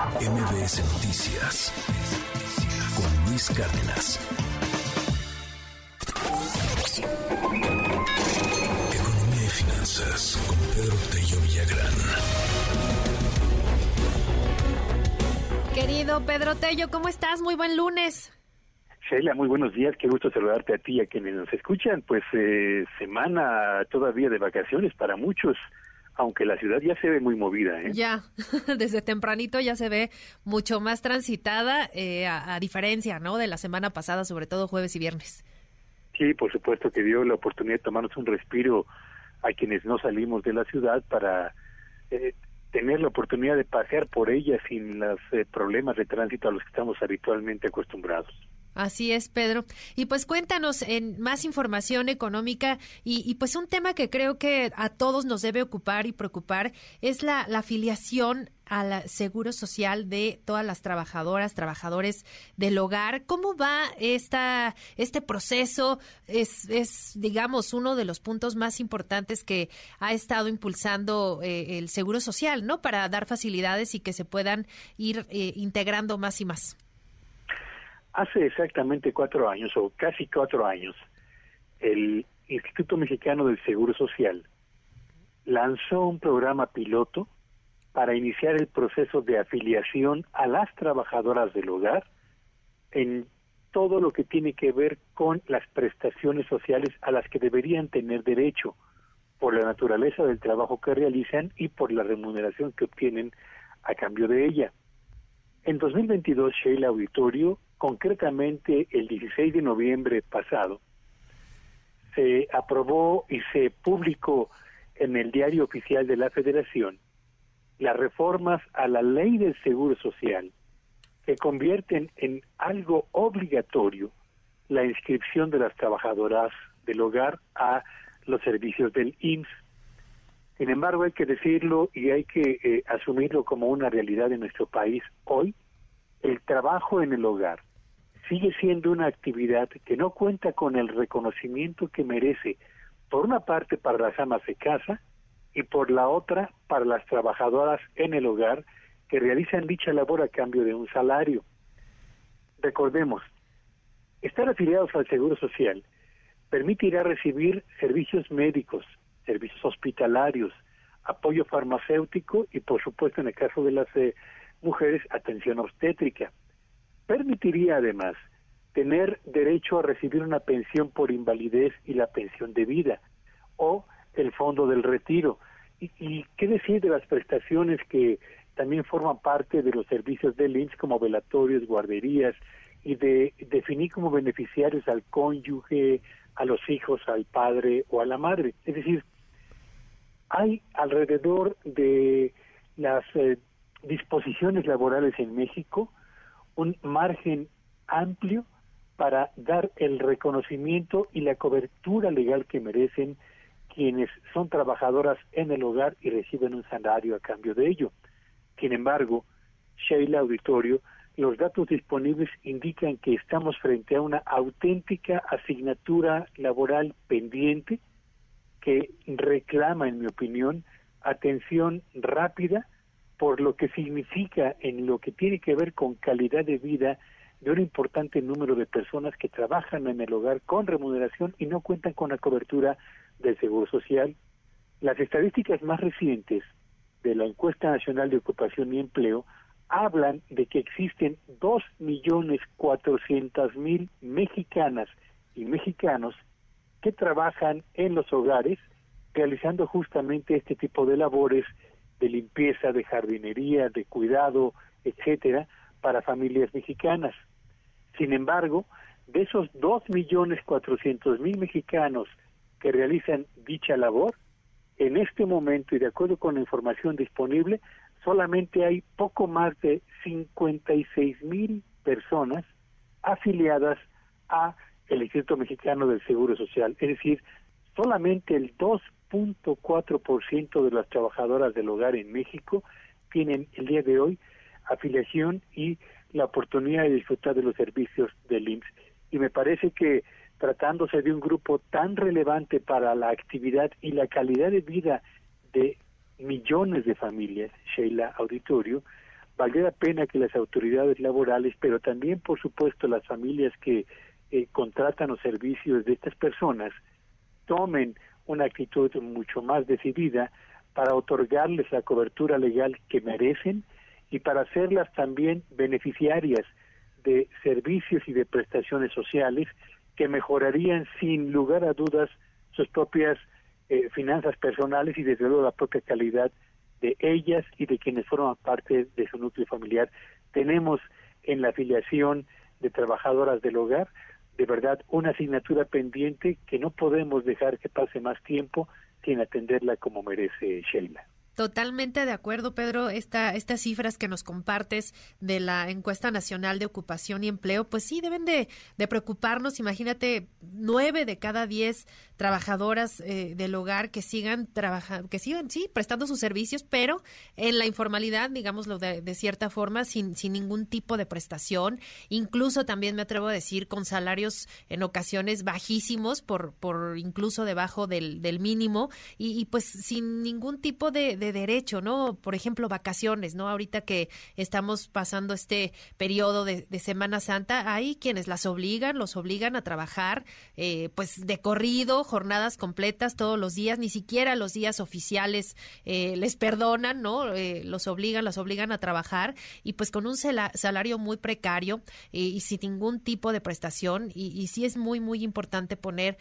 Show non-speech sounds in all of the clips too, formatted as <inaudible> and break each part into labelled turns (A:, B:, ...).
A: MBS Noticias con Luis Cárdenas. Economía y finanzas con Pedro Tello Villagrán.
B: Querido Pedro Tello, ¿cómo estás? Muy buen lunes.
C: Sheila, muy buenos días, qué gusto saludarte a ti y a quienes nos escuchan. Pues eh, semana todavía de vacaciones para muchos, aunque la ciudad ya se ve muy movida. ¿eh?
B: Ya, <laughs> desde tempranito ya se ve mucho más transitada, eh, a, a, diferencia ¿no? de la semana pasada, sobre todo jueves y viernes.
C: Sí, por supuesto que dio la oportunidad de tomarnos un respiro a quienes no salimos de la ciudad para eh, tener la oportunidad de pasear por ella sin los eh, problemas de tránsito a los que estamos habitualmente acostumbrados.
B: Así es, Pedro. Y pues cuéntanos en más información económica y, y, pues un tema que creo que a todos nos debe ocupar y preocupar es la, afiliación al seguro social de todas las trabajadoras, trabajadores del hogar. ¿Cómo va esta, este proceso? Es, es, digamos, uno de los puntos más importantes que ha estado impulsando eh, el seguro social, ¿no? Para dar facilidades y que se puedan ir eh, integrando más y más.
C: Hace exactamente cuatro años, o casi cuatro años, el Instituto Mexicano del Seguro Social lanzó un programa piloto para iniciar el proceso de afiliación a las trabajadoras del hogar en todo lo que tiene que ver con las prestaciones sociales a las que deberían tener derecho por la naturaleza del trabajo que realizan y por la remuneración que obtienen a cambio de ella. En 2022, Sheila Auditorio, concretamente el 16 de noviembre pasado, se aprobó y se publicó en el diario oficial de la Federación las reformas a la ley del Seguro Social que convierten en algo obligatorio la inscripción de las trabajadoras del hogar a los servicios del IMSS. Sin embargo, hay que decirlo y hay que eh, asumirlo como una realidad en nuestro país hoy, el trabajo en el hogar sigue siendo una actividad que no cuenta con el reconocimiento que merece, por una parte para las amas de casa y por la otra para las trabajadoras en el hogar que realizan dicha labor a cambio de un salario. Recordemos, estar afiliados al Seguro Social permitirá recibir servicios médicos, servicios hospitalarios, apoyo farmacéutico y, por supuesto, en el caso de las eh, mujeres, atención obstétrica. Permitiría, además, tener derecho a recibir una pensión por invalidez y la pensión de vida, o el fondo del retiro. ¿Y, qué decir de las prestaciones que también forman parte de los servicios del INSS como velatorios, guarderías y de definir como beneficiarios al cónyuge, a los hijos, al padre o a la madre? Es decir, hay alrededor de las eh, disposiciones laborales en México un margen amplio para dar el reconocimiento y la cobertura legal que merecen quienes son trabajadoras en el hogar y reciben un salario a cambio de ello. Sin embargo, Sheila Auditorio, los datos disponibles indican que estamos frente a una auténtica asignatura laboral pendiente que reclama, en mi opinión, atención rápida por lo que significa en lo que tiene que ver con calidad de vida de un importante número de personas que trabajan en el hogar con remuneración y no cuentan con la cobertura del Seguro Social. Las estadísticas más recientes de la Encuesta Nacional de Ocupación y Empleo hablan de que existen dos millones cuatrocientas mil mexicanas y mexicanos que trabajan en los hogares realizando justamente este tipo de labores de limpieza, de jardinería, de cuidado, etcétera, para familias mexicanas. Sin embargo, de esos dos millones cuatrocientos mil mexicanos que realizan dicha labor, en este momento y de acuerdo con la información disponible, solamente hay poco más de 56 mil personas afiliadas a el Instituto Mexicano del Seguro Social, es decir, solamente el 2.4% de las trabajadoras del hogar en México tienen el día de hoy afiliación y la oportunidad de disfrutar de los servicios del IMSS. Y me parece que tratándose de un grupo tan relevante para la actividad y la calidad de vida de millones de familias, Sheila Auditorio, valdría la pena que las autoridades laborales, pero también, por supuesto, las familias que eh, contratan los servicios de estas personas, tomen una actitud mucho más decidida para otorgarles la cobertura legal que merecen y para hacerlas también beneficiarias de servicios y de prestaciones sociales que mejorarían sin lugar a dudas sus propias eh, finanzas personales y desde luego la propia calidad de ellas y de quienes forman parte de su núcleo familiar. Tenemos en la afiliación de trabajadoras del hogar, de verdad, una asignatura pendiente que no podemos dejar que pase más tiempo sin atenderla como merece Sheila.
B: Totalmente de acuerdo, Pedro. Esta, estas cifras que nos compartes de la encuesta nacional de ocupación y empleo, pues sí, deben de, preocuparnos. Imagínate, nueve de cada diez trabajadoras eh, del hogar que sigan trabajando, que sigan, sí, prestando sus servicios, pero en la informalidad, digámoslo de, de, cierta forma, sin, sin ningún tipo de prestación. Incluso también me atrevo a decir con salarios en ocasiones bajísimos, por, por incluso debajo del, del mínimo, y, y pues sin ningún tipo de derecho, ¿no? Por ejemplo, vacaciones, ¿no? Ahorita que estamos pasando este periodo de, Semana Santa, hay quienes las obligan, los obligan a trabajar, eh, pues de corrido, jornadas completas todos los días, ni siquiera los días oficiales eh, les perdonan, ¿no? Eh, los obligan, las obligan a trabajar y pues con un salario muy precario y sin ningún tipo de prestación y, y sí es muy, muy importante poner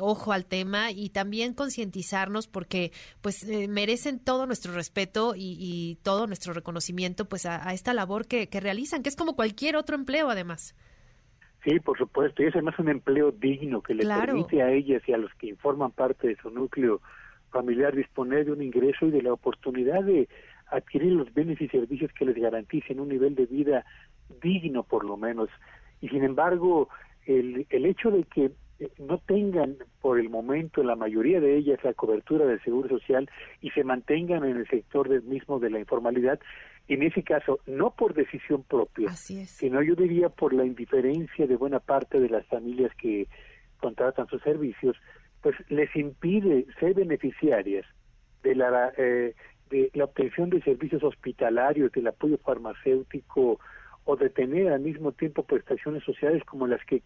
B: ojo al tema y también concientizarnos porque pues merecen todo nuestro respeto y, todo nuestro reconocimiento pues a, esta labor que, realizan, que es como cualquier otro empleo además.
C: Sí, por supuesto, y es además un empleo digno que le permite a ellas y a los que informan parte de su núcleo familiar disponer de un ingreso y de la oportunidad de adquirir los bienes y servicios que les garanticen un nivel de vida digno por lo menos. Y sin embargo, el, el hecho de que no tengan por el momento la mayoría de ellas la cobertura del seguro social y se mantengan en el sector del mismo de la informalidad, en ese caso no por decisión propia, sino yo diría por la indiferencia de buena parte de las familias que contratan sus servicios, pues les impide ser beneficiarias de la eh, de la obtención de servicios hospitalarios, del apoyo farmacéutico o de tener al mismo tiempo prestaciones sociales como las que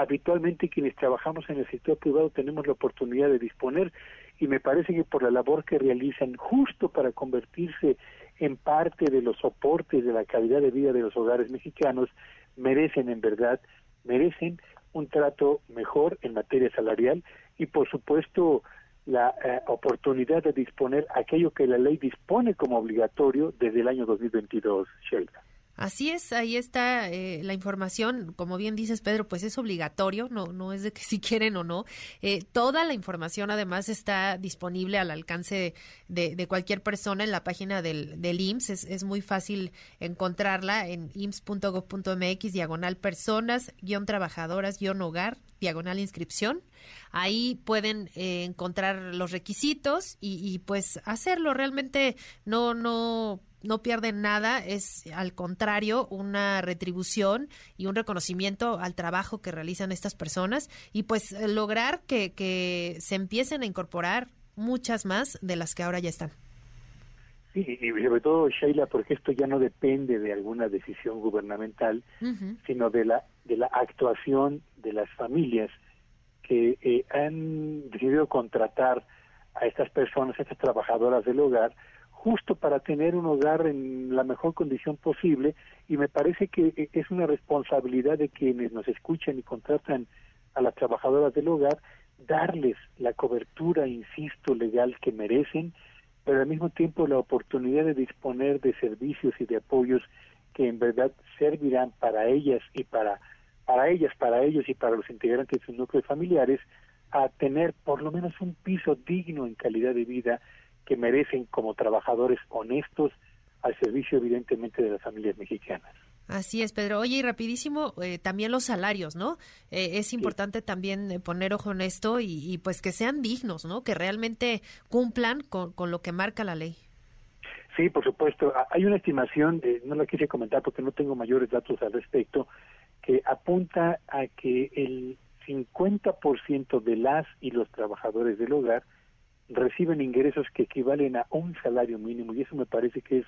C: habitualmente quienes trabajamos en el sector privado tenemos la oportunidad de disponer y me parece que por la labor que realizan justo para convertirse en parte de los soportes de la calidad de vida de los hogares mexicanos merecen en verdad merecen un trato mejor en materia salarial y por supuesto la eh, oportunidad de disponer aquello que la ley dispone como obligatorio desde el año 2022, Sheldon.
B: Así es, ahí está eh, la información. Como bien dices, Pedro, pues es obligatorio, no, no es de que <laughs> si quieren o no. Eh, toda la información además está disponible al alcance de, cualquier persona en la página del, del IMSS. Es, es, muy fácil encontrarla en ims.gov.mx, diagonal personas, guion trabajadoras, guion hogar, diagonal inscripción. Ahí pueden eh, encontrar los requisitos y, y pues hacerlo. Realmente no, no no pierden nada, es al contrario una retribución y un reconocimiento al trabajo que realizan estas personas y pues lograr que, que se empiecen a incorporar muchas más de las que ahora ya están.
C: Sí, y sobre todo, Sheila, porque esto ya no depende de alguna decisión gubernamental, sino de la, de la actuación de las familias que eh, han decidido contratar a estas personas, a estas trabajadoras del hogar, justo para tener un hogar en la mejor condición posible y me parece que eh, es una responsabilidad de quienes nos escuchan y contratan a las trabajadoras del hogar darles la cobertura, insisto, legal que merecen, pero al mismo tiempo la oportunidad de disponer de servicios y de apoyos que en verdad servirán para ellas y para para ellas, para ellos y para los integrantes de sus núcleos familiares a tener por lo menos un piso digno en calidad de vida que merecen como trabajadores honestos al servicio evidentemente de las familias mexicanas.
B: Así es, Pedro. Oye, y rapidísimo, eh, también los salarios, ¿no? Eh, es importante también eh, poner ojo en esto y, pues que sean dignos, ¿no? Que realmente cumplan con, con, lo que marca la ley.
C: Sí, por supuesto. Hay una estimación, no la quise comentar porque no tengo mayores datos al respecto, que apunta a que el 50% de las y los trabajadores del hogar reciben ingresos que equivalen a un salario mínimo y eso me parece que es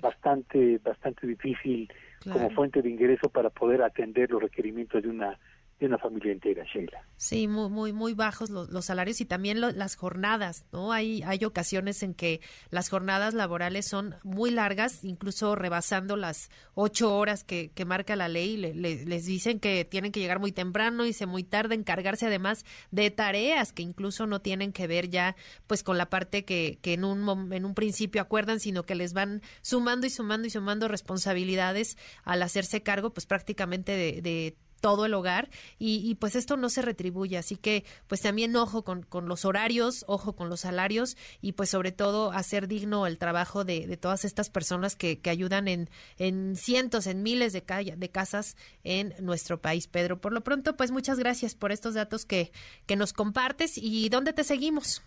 C: bastante bastante difícil como fuente de ingreso para poder atender los requerimientos de una de una familia entera, Sheila.
B: Sí, muy, muy, muy bajos los, salarios y también las jornadas, ¿no? Hay, hay ocasiones en que las jornadas laborales son muy largas, incluso rebasando las ocho horas que, que marca la ley. les dicen que tienen que llegar muy temprano y se muy tarde, encargarse además de tareas que incluso no tienen que ver ya pues con la parte que, que en, un, en un principio acuerdan, sino que les van sumando y sumando y sumando responsabilidades al hacerse cargo pues prácticamente de, de todo el hogar y, pues esto no se retribuye. Así que pues también ojo con, con, los horarios, ojo con los salarios y pues sobre todo hacer digno el trabajo de, de todas estas personas que, que ayudan en, en, cientos, en miles de, de casas en nuestro país. Pedro, por lo pronto pues muchas gracias por estos datos que, que nos compartes y dónde te seguimos.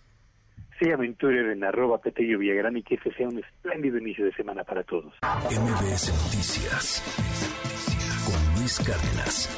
C: Sí, aventura en arroba Petello Villagrán y que este sea un espléndido inicio de semana para todos.
A: MBS Noticias Cárdenas.